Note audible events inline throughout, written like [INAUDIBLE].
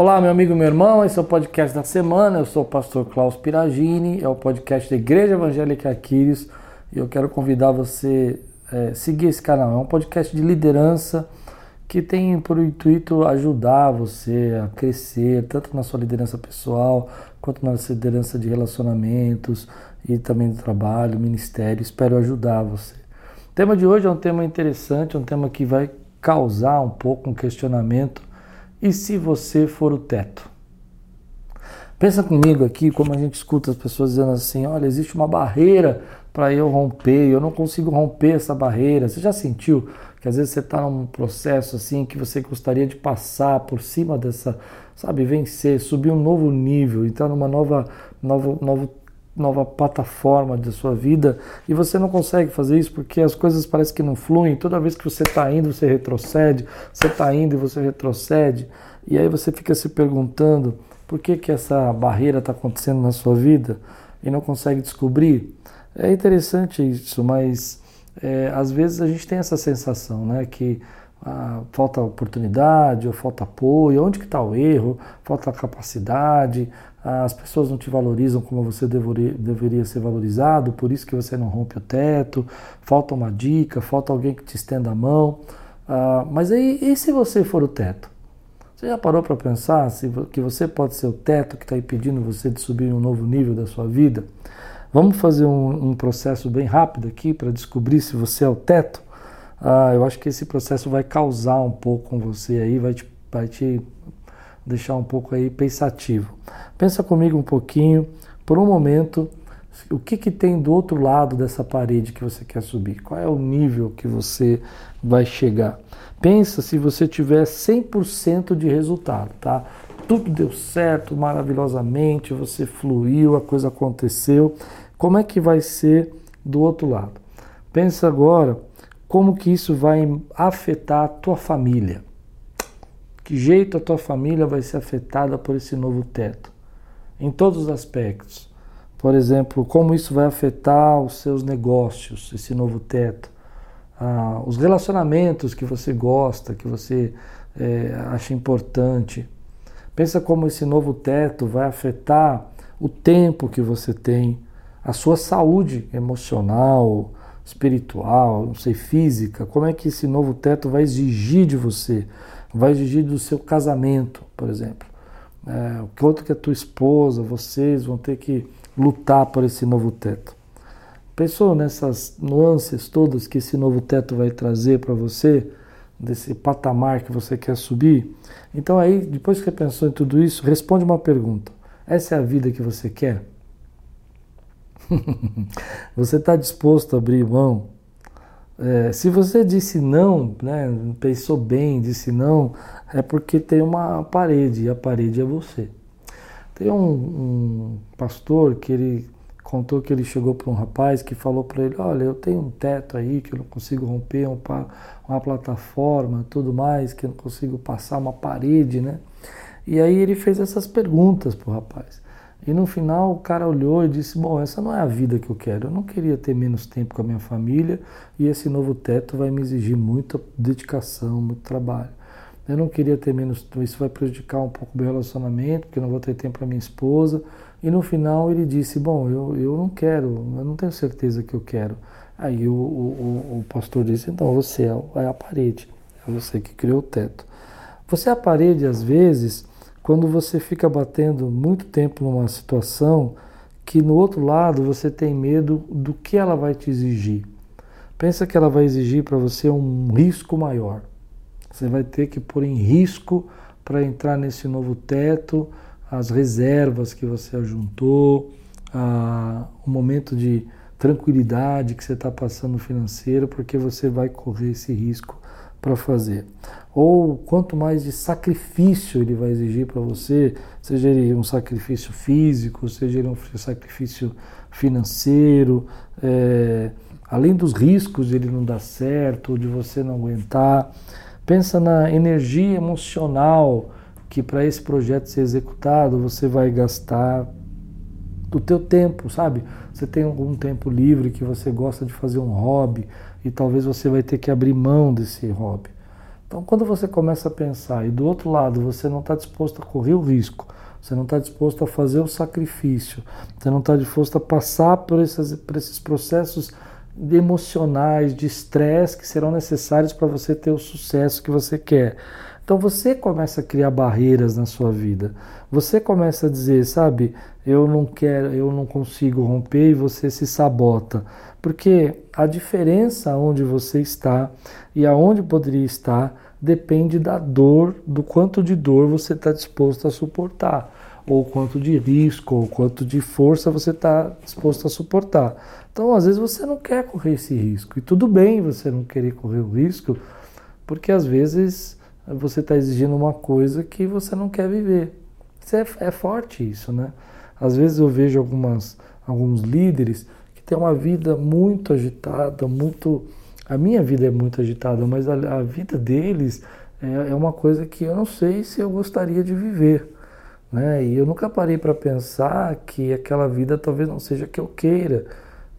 Olá, meu amigo, meu irmão, esse é o podcast da semana. Eu sou o pastor Klaus Piragini, é o podcast da Igreja Evangélica Aquiles e eu quero convidar você a é, seguir esse canal. É um podcast de liderança que tem por intuito ajudar você a crescer, tanto na sua liderança pessoal, quanto na sua liderança de relacionamentos e também do trabalho, ministério. Espero ajudar você. O tema de hoje é um tema interessante, um tema que vai causar um pouco um questionamento e se você for o teto? Pensa comigo aqui como a gente escuta as pessoas dizendo assim: olha, existe uma barreira para eu romper, eu não consigo romper essa barreira. Você já sentiu que às vezes você está num processo assim que você gostaria de passar por cima dessa, sabe, vencer, subir um novo nível, entrar numa nova, novo, novo nova plataforma da sua vida e você não consegue fazer isso porque as coisas parecem que não fluem. Toda vez que você está indo, você retrocede, você está indo e você retrocede. E aí você fica se perguntando por que, que essa barreira está acontecendo na sua vida e não consegue descobrir. É interessante isso, mas é, às vezes a gente tem essa sensação, né, que ah, falta oportunidade ou falta apoio, onde que está o erro, falta capacidade, as pessoas não te valorizam como você deveria, deveria ser valorizado, por isso que você não rompe o teto, falta uma dica, falta alguém que te estenda a mão. Ah, mas aí, e se você for o teto? Você já parou para pensar se, que você pode ser o teto que está impedindo você de subir um novo nível da sua vida? Vamos fazer um, um processo bem rápido aqui para descobrir se você é o teto? Ah, eu acho que esse processo vai causar um pouco com você aí, vai te, vai te deixar um pouco aí pensativo. Pensa comigo um pouquinho, por um momento, o que, que tem do outro lado dessa parede que você quer subir? Qual é o nível que você vai chegar? Pensa se você tiver 100% de resultado, tá? Tudo deu certo maravilhosamente, você fluiu, a coisa aconteceu. Como é que vai ser do outro lado? Pensa agora como que isso vai afetar a tua família. Que jeito a tua família vai ser afetada por esse novo teto? Em todos os aspectos. Por exemplo, como isso vai afetar os seus negócios, esse novo teto? Ah, os relacionamentos que você gosta, que você é, acha importante. Pensa como esse novo teto vai afetar o tempo que você tem, a sua saúde emocional, espiritual, não sei, física. Como é que esse novo teto vai exigir de você? vai exigir do seu casamento, por exemplo. É, quanto que a tua esposa, vocês vão ter que lutar por esse novo teto. Pensou nessas nuances todas que esse novo teto vai trazer para você, desse patamar que você quer subir? Então aí, depois que você pensou em tudo isso, responde uma pergunta. Essa é a vida que você quer? [LAUGHS] você está disposto a abrir mão é, se você disse não, né, pensou bem, disse não, é porque tem uma parede e a parede é você. Tem um, um pastor que ele contou que ele chegou para um rapaz que falou para ele: Olha, eu tenho um teto aí que eu não consigo romper, uma, uma plataforma, tudo mais, que eu não consigo passar uma parede, né? E aí ele fez essas perguntas para o rapaz. E no final o cara olhou e disse: Bom, essa não é a vida que eu quero. Eu não queria ter menos tempo com a minha família e esse novo teto vai me exigir muita dedicação, muito trabalho. Eu não queria ter menos. Isso vai prejudicar um pouco o meu relacionamento, porque eu não vou ter tempo para minha esposa. E no final ele disse: Bom, eu, eu não quero, eu não tenho certeza que eu quero. Aí o, o, o pastor disse: Então você é, é a parede, é você que criou o teto. Você é a parede, às vezes quando você fica batendo muito tempo numa situação que no outro lado você tem medo do que ela vai te exigir. Pensa que ela vai exigir para você um risco maior. Você vai ter que pôr em risco para entrar nesse novo teto as reservas que você ajuntou, a, o momento de tranquilidade que você está passando financeiro, porque você vai correr esse risco para fazer. Ou quanto mais de sacrifício ele vai exigir para você, seja ele um sacrifício físico, seja ele um sacrifício financeiro, é, além dos riscos de ele não dar certo, de você não aguentar. Pensa na energia emocional que para esse projeto ser executado você vai gastar do teu tempo, sabe? Você tem algum tempo livre que você gosta de fazer um hobby, e talvez você vai ter que abrir mão desse hobby. Então, quando você começa a pensar e do outro lado você não está disposto a correr o risco, você não está disposto a fazer o sacrifício, você não está disposto a passar por esses, por esses processos emocionais, de estresse que serão necessários para você ter o sucesso que você quer. Então você começa a criar barreiras na sua vida. Você começa a dizer, sabe, eu não quero, eu não consigo romper e você se sabota. Porque a diferença onde você está e aonde poderia estar depende da dor, do quanto de dor você está disposto a suportar, ou quanto de risco, ou quanto de força você está disposto a suportar. Então, às vezes você não quer correr esse risco, e tudo bem você não querer correr o risco, porque às vezes você está exigindo uma coisa que você não quer viver. Isso é, é forte isso, né? Às vezes eu vejo algumas, alguns líderes que têm uma vida muito agitada, muito. A minha vida é muito agitada, mas a, a vida deles é, é, uma coisa que eu não sei se eu gostaria de viver. Né? E eu nunca parei para pensar que aquela vida talvez não seja que eu queira.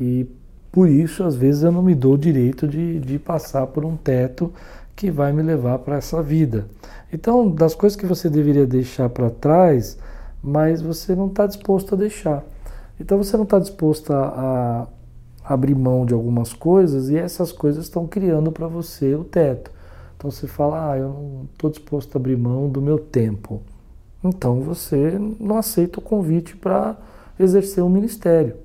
E por isso, às vezes, eu não me dou o direito de, de passar por um teto que vai me levar para essa vida. Então, das coisas que você deveria deixar para trás, mas você não está disposto a deixar. Então, você não está disposto a, a abrir mão de algumas coisas e essas coisas estão criando para você o teto. Então, você fala, ah, eu não estou disposto a abrir mão do meu tempo. Então, você não aceita o convite para exercer o um ministério.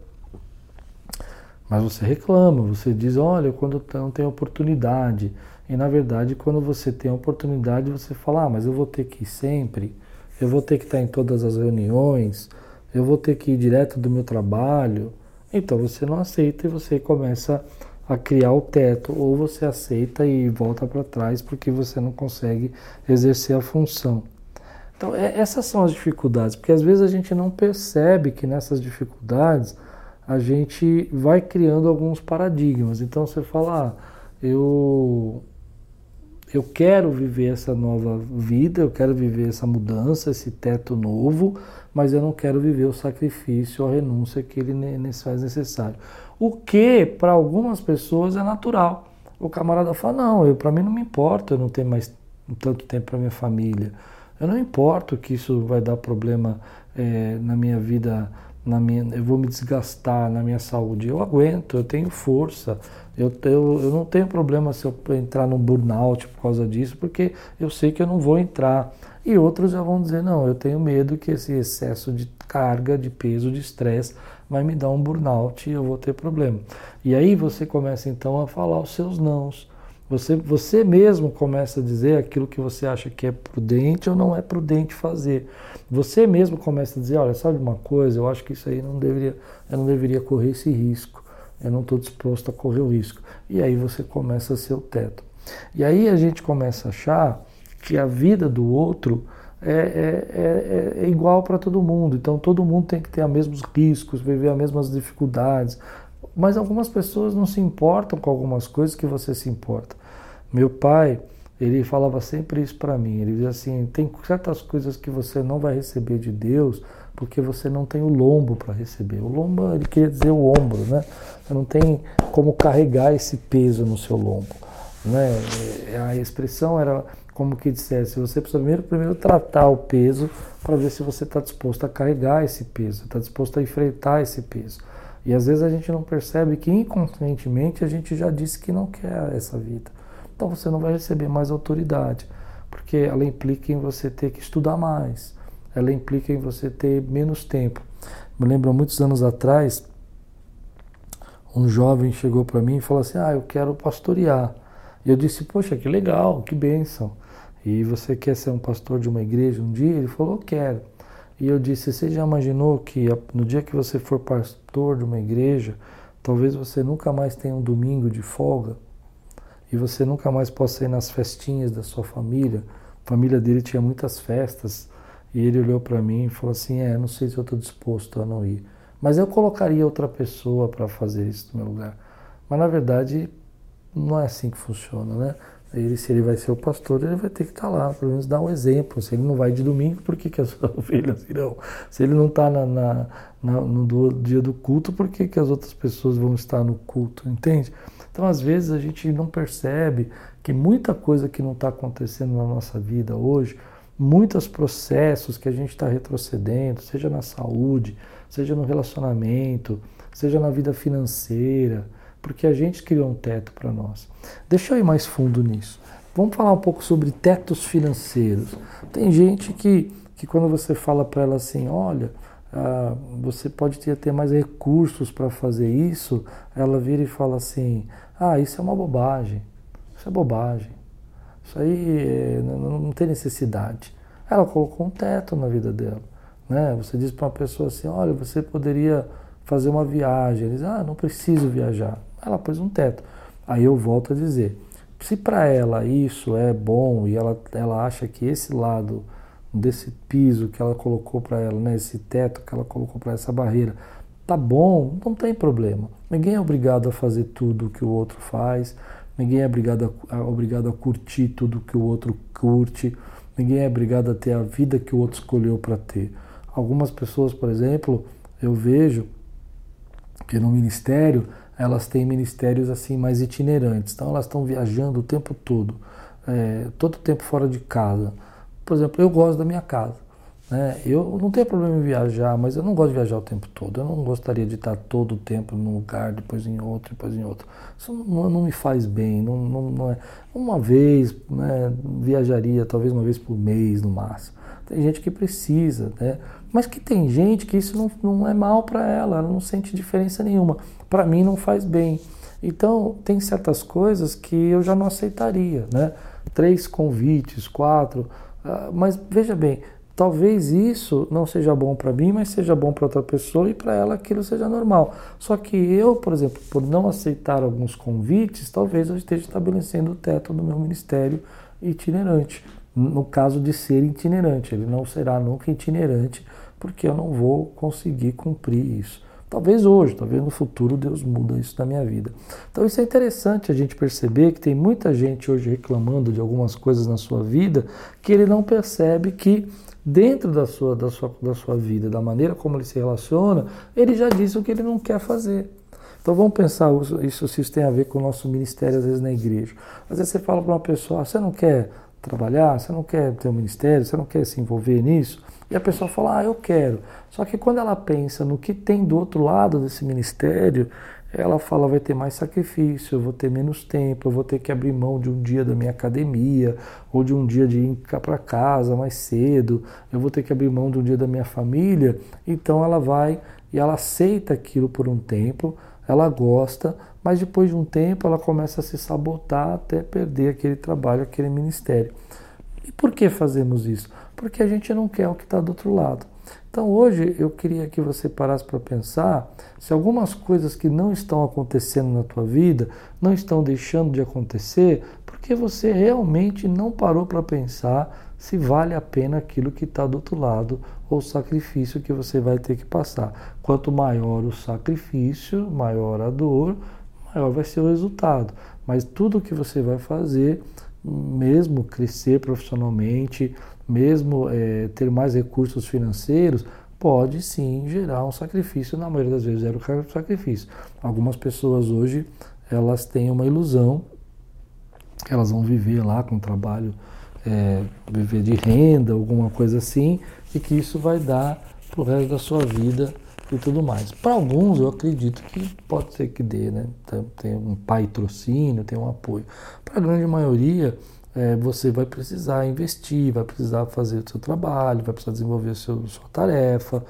Mas você reclama, você diz, olha, quando não tenho oportunidade, e na verdade, quando você tem a oportunidade, você fala: ah, mas eu vou ter que ir sempre, eu vou ter que estar em todas as reuniões, eu vou ter que ir direto do meu trabalho. Então você não aceita e você começa a criar o teto, ou você aceita e volta para trás porque você não consegue exercer a função. Então, é, essas são as dificuldades, porque às vezes a gente não percebe que nessas dificuldades a gente vai criando alguns paradigmas. Então você fala, ah, eu eu quero viver essa nova vida, eu quero viver essa mudança, esse teto novo, mas eu não quero viver o sacrifício, a renúncia que ele faz necessário. O que para algumas pessoas é natural. O camarada fala: não, para mim não me importa, eu não tenho mais tanto tempo para minha família. Eu não importo que isso vai dar problema é, na minha vida, na minha, eu vou me desgastar na minha saúde. Eu aguento, eu tenho força, eu, eu, eu não tenho problema se eu entrar no burnout por causa disso, porque eu sei que eu não vou entrar. E outros já vão dizer: não, eu tenho medo que esse excesso de carga, de peso, de estresse vai me dar um burnout e eu vou ter problema. E aí você começa então a falar os seus nãos. Você, você mesmo começa a dizer aquilo que você acha que é prudente ou não é prudente fazer. Você mesmo começa a dizer, olha, sabe uma coisa, eu acho que isso aí não deveria, eu não deveria correr esse risco eu não estou disposto a correr o risco. E aí você começa a ser o teto. E aí a gente começa a achar que a vida do outro é, é, é, é igual para todo mundo. Então todo mundo tem que ter os mesmos riscos, viver as mesmas dificuldades. Mas algumas pessoas não se importam com algumas coisas que você se importa. Meu pai, ele falava sempre isso para mim. Ele dizia assim: tem certas coisas que você não vai receber de Deus porque você não tem o lombo para receber. O lombo, ele queria dizer o ombro, né? Você não tem como carregar esse peso no seu lombo. Né? A expressão era como que dissesse, você precisa primeiro, primeiro tratar o peso para ver se você está disposto a carregar esse peso, está disposto a enfrentar esse peso. E às vezes a gente não percebe que inconscientemente a gente já disse que não quer essa vida. Então você não vai receber mais autoridade, porque ela implica em você ter que estudar mais, ela implica em você ter menos tempo. Me lembro muitos anos atrás, um jovem chegou para mim e falou assim: Ah, eu quero pastorear. E eu disse: Poxa, que legal, que bênção. E você quer ser um pastor de uma igreja um dia? Ele falou: Quero. E eu disse: Você já imaginou que no dia que você for pastor de uma igreja, talvez você nunca mais tenha um domingo de folga? E você nunca mais possa ir nas festinhas da sua família? A família dele tinha muitas festas e ele olhou para mim e falou assim: É, não sei se eu estou disposto a não ir. Mas eu colocaria outra pessoa para fazer isso no meu lugar. Mas na verdade, não é assim que funciona, né? Ele, se ele vai ser o pastor, ele vai ter que estar tá lá, pelo menos dar um exemplo. Se ele não vai de domingo, por que, que as [LAUGHS] ovelhas irão? Se ele não está na, na, na, no dia do culto, por que, que as outras pessoas vão estar no culto? Entende? Então, às vezes, a gente não percebe que muita coisa que não está acontecendo na nossa vida hoje, muitos processos que a gente está retrocedendo, seja na saúde, seja no relacionamento, seja na vida financeira, porque a gente criou um teto para nós. Deixa eu ir mais fundo nisso. Vamos falar um pouco sobre tetos financeiros. Tem gente que, que quando você fala para ela assim, olha, ah, você pode ter, ter mais recursos para fazer isso, ela vira e fala assim, ah, isso é uma bobagem, isso é bobagem, isso aí é, não, não tem necessidade. Ela colocou um teto na vida dela. Né? Você diz para uma pessoa assim, olha, você poderia fazer uma viagem. Ele diz, ah, não preciso viajar. Ela pôs um teto. Aí eu volto a dizer, se para ela isso é bom e ela, ela acha que esse lado desse piso que ela colocou para ela, né, esse teto que ela colocou para essa barreira, tá bom, não tem problema. Ninguém é obrigado a fazer tudo que o outro faz, ninguém é obrigado a, obrigado a curtir tudo que o outro curte, ninguém é obrigado a ter a vida que o outro escolheu para ter. Algumas pessoas, por exemplo, eu vejo que no ministério elas têm ministérios assim mais itinerantes, então elas estão viajando o tempo todo, é, todo o tempo fora de casa. Por exemplo, eu gosto da minha casa. Né? Eu não tenho problema em viajar, mas eu não gosto de viajar o tempo todo. Eu não gostaria de estar todo o tempo num lugar, depois em outro, depois em outro. Isso não, não me faz bem. Não, não, não, é. Uma vez, né, viajaria talvez uma vez por mês no máximo. Tem gente que precisa, né? Mas que tem gente que isso não, não é mal para ela, ela não sente diferença nenhuma. Para mim não faz bem. Então, tem certas coisas que eu já não aceitaria, né? Três convites, quatro. Uh, mas veja bem, talvez isso não seja bom para mim, mas seja bom para outra pessoa e para ela aquilo seja normal. Só que eu, por exemplo, por não aceitar alguns convites, talvez eu esteja estabelecendo o teto do meu ministério itinerante no caso de ser itinerante. Ele não será nunca itinerante, porque eu não vou conseguir cumprir isso. Talvez hoje, talvez no futuro Deus muda isso na minha vida. Então isso é interessante a gente perceber que tem muita gente hoje reclamando de algumas coisas na sua vida que ele não percebe que dentro da sua, da sua, da sua vida, da maneira como ele se relaciona, ele já disse o que ele não quer fazer. Então vamos pensar isso, se isso tem a ver com o nosso ministério, às vezes, na igreja. Às vezes você fala para uma pessoa, ah, você não quer trabalhar, você não quer ter um ministério, você não quer se envolver nisso. E a pessoa fala, ah, eu quero. Só que quando ela pensa no que tem do outro lado desse ministério, ela fala, vai ter mais sacrifício, eu vou ter menos tempo, eu vou ter que abrir mão de um dia da minha academia, ou de um dia de ir para casa mais cedo, eu vou ter que abrir mão de um dia da minha família. Então ela vai e ela aceita aquilo por um tempo, ela gosta, mas depois de um tempo ela começa a se sabotar até perder aquele trabalho, aquele ministério. E por que fazemos isso? Porque a gente não quer o que está do outro lado. Então hoje eu queria que você parasse para pensar se algumas coisas que não estão acontecendo na tua vida não estão deixando de acontecer porque você realmente não parou para pensar se vale a pena aquilo que está do outro lado ou sacrifício que você vai ter que passar. Quanto maior o sacrifício, maior a dor, maior vai ser o resultado. Mas tudo que você vai fazer, mesmo crescer profissionalmente, mesmo é, ter mais recursos financeiros, pode sim gerar um sacrifício, na maioria das vezes era o sacrifício. Algumas pessoas hoje, elas têm uma ilusão, elas vão viver lá com trabalho, é, viver de renda, alguma coisa assim, e que isso vai dar para o resto da sua vida e tudo mais. Para alguns, eu acredito que pode ser que dê, né? Tem um patrocínio, tem um apoio. Para a grande maioria, é, você vai precisar investir, vai precisar fazer o seu trabalho, vai precisar desenvolver a sua, sua tarefa,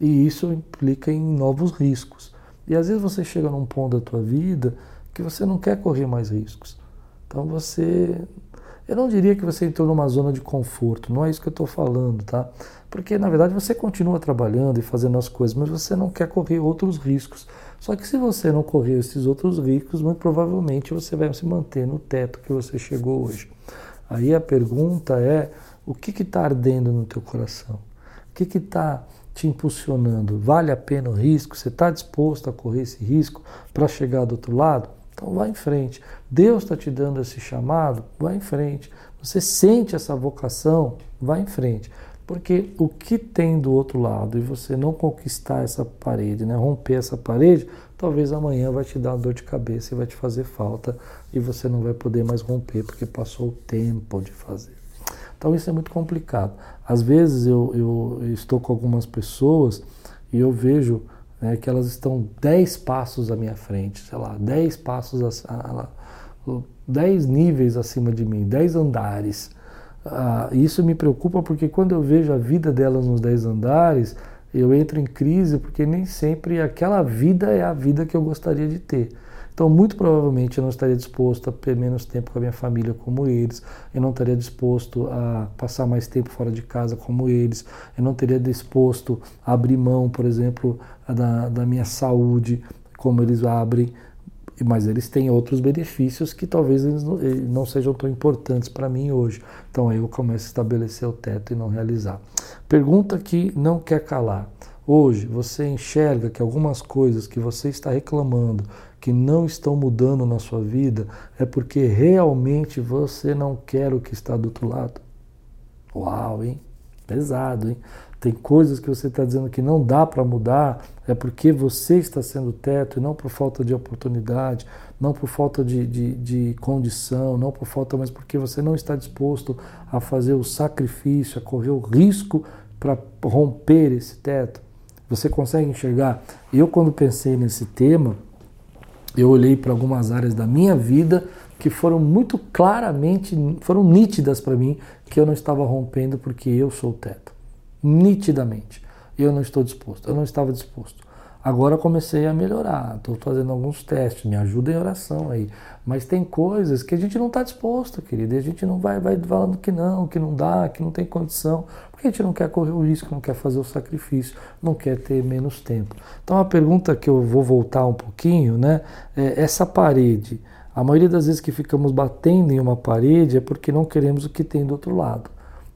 e isso implica em novos riscos. E às vezes você chega num ponto da tua vida que você não quer correr mais riscos. Então você eu não diria que você entrou numa zona de conforto, não é isso que eu estou falando, tá? Porque na verdade você continua trabalhando e fazendo as coisas, mas você não quer correr outros riscos. Só que se você não correr esses outros riscos, muito provavelmente você vai se manter no teto que você chegou hoje. Aí a pergunta é: o que está ardendo no teu coração? O que está te impulsionando? Vale a pena o risco? Você está disposto a correr esse risco para chegar do outro lado? Então vá em frente. Deus está te dando esse chamado, vá em frente. Você sente essa vocação, vá em frente. Porque o que tem do outro lado e você não conquistar essa parede, né, romper essa parede, talvez amanhã vai te dar dor de cabeça e vai te fazer falta e você não vai poder mais romper porque passou o tempo de fazer. Então isso é muito complicado. Às vezes eu, eu estou com algumas pessoas e eu vejo né, que elas estão 10 passos à minha frente, sei lá, 10 passos, a, a, 10 níveis acima de mim, 10 andares. Ah, isso me preocupa porque quando eu vejo a vida delas nos dez andares, eu entro em crise porque nem sempre aquela vida é a vida que eu gostaria de ter. Então, muito provavelmente eu não estaria disposto a ter menos tempo com a minha família como eles, eu não estaria disposto a passar mais tempo fora de casa como eles, eu não teria disposto a abrir mão, por exemplo, da, da minha saúde como eles abrem mas eles têm outros benefícios que talvez eles não, não sejam tão importantes para mim hoje. Então aí eu começo a estabelecer o teto e não realizar. Pergunta que não quer calar. Hoje você enxerga que algumas coisas que você está reclamando, que não estão mudando na sua vida, é porque realmente você não quer o que está do outro lado? Uau, hein? Pesado, hein? Tem coisas que você está dizendo que não dá para mudar, é porque você está sendo teto e não por falta de oportunidade, não por falta de, de, de condição, não por falta, mas porque você não está disposto a fazer o sacrifício, a correr o risco para romper esse teto. Você consegue enxergar? Eu, quando pensei nesse tema, eu olhei para algumas áreas da minha vida que foram muito claramente, foram nítidas para mim que eu não estava rompendo porque eu sou o teto nitidamente. Eu não estou disposto, eu não estava disposto. Agora comecei a melhorar, estou fazendo alguns testes, me ajuda em oração aí. Mas tem coisas que a gente não está disposto, querido, e a gente não vai, vai falando que não, que não dá, que não tem condição, porque a gente não quer correr o risco, não quer fazer o sacrifício, não quer ter menos tempo. Então a pergunta que eu vou voltar um pouquinho, né, é essa parede. A maioria das vezes que ficamos batendo em uma parede é porque não queremos o que tem do outro lado.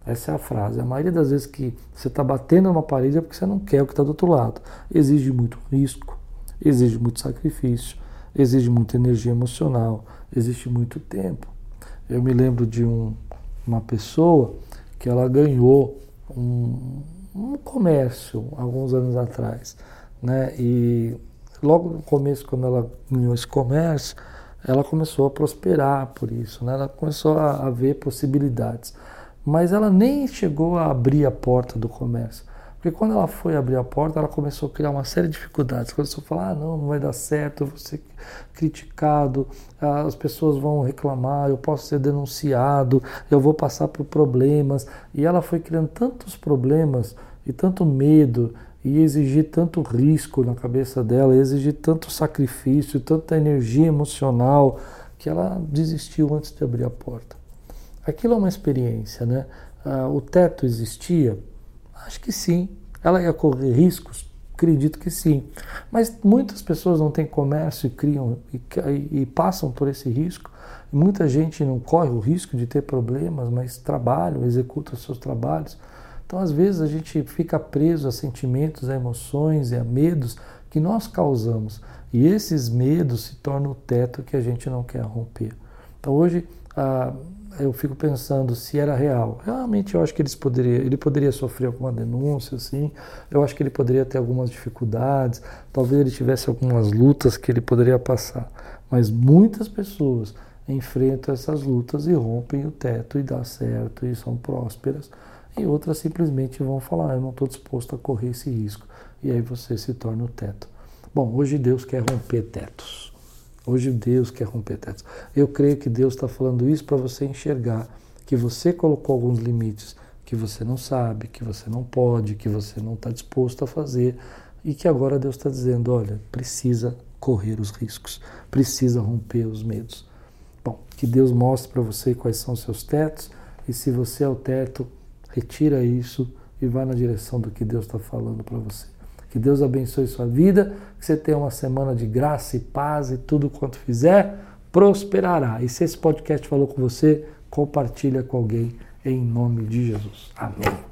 Essa é a frase. A maioria das vezes que você está batendo numa parede é porque você não quer o que está do outro lado. Exige muito risco, exige muito sacrifício, exige muita energia emocional, existe muito tempo. Eu me lembro de um, uma pessoa que ela ganhou um, um comércio alguns anos atrás, né? E logo no começo, quando ela ganhou esse comércio, ela começou a prosperar por isso, né? Ela começou a, a ver possibilidades mas ela nem chegou a abrir a porta do comércio. Porque quando ela foi abrir a porta, ela começou a criar uma série de dificuldades. Começou a falar: ah, não, não vai dar certo, eu vou ser criticado, as pessoas vão reclamar, eu posso ser denunciado, eu vou passar por problemas. E ela foi criando tantos problemas e tanto medo e exigir tanto risco na cabeça dela, exigir tanto sacrifício, tanta energia emocional, que ela desistiu antes de abrir a porta. Aquilo é uma experiência, né? Ah, o teto existia? Acho que sim. Ela ia correr riscos? Acredito que sim. Mas muitas pessoas não têm comércio e criam e, e, e passam por esse risco. Muita gente não corre o risco de ter problemas, mas trabalham, executam seus trabalhos. Então, às vezes, a gente fica preso a sentimentos, a emoções e a medos que nós causamos. E esses medos se tornam o teto que a gente não quer romper. Então, hoje, ah, eu fico pensando se era real. Realmente eu acho que eles poderia, ele poderia sofrer alguma denúncia, assim. Eu acho que ele poderia ter algumas dificuldades. Talvez ele tivesse algumas lutas que ele poderia passar. Mas muitas pessoas enfrentam essas lutas e rompem o teto e dá certo e são prósperas. E outras simplesmente vão falar: eu não estou disposto a correr esse risco. E aí você se torna o teto. Bom, hoje Deus quer romper tetos. Hoje Deus quer romper tetos. Eu creio que Deus está falando isso para você enxergar que você colocou alguns limites que você não sabe, que você não pode, que você não está disposto a fazer e que agora Deus está dizendo: olha, precisa correr os riscos, precisa romper os medos. Bom, que Deus mostre para você quais são os seus tetos e se você é o teto, retira isso e vá na direção do que Deus está falando para você. Que Deus abençoe sua vida, que você tenha uma semana de graça e paz e tudo quanto fizer prosperará. E se esse podcast falou com você, compartilha com alguém em nome de Jesus. Amém.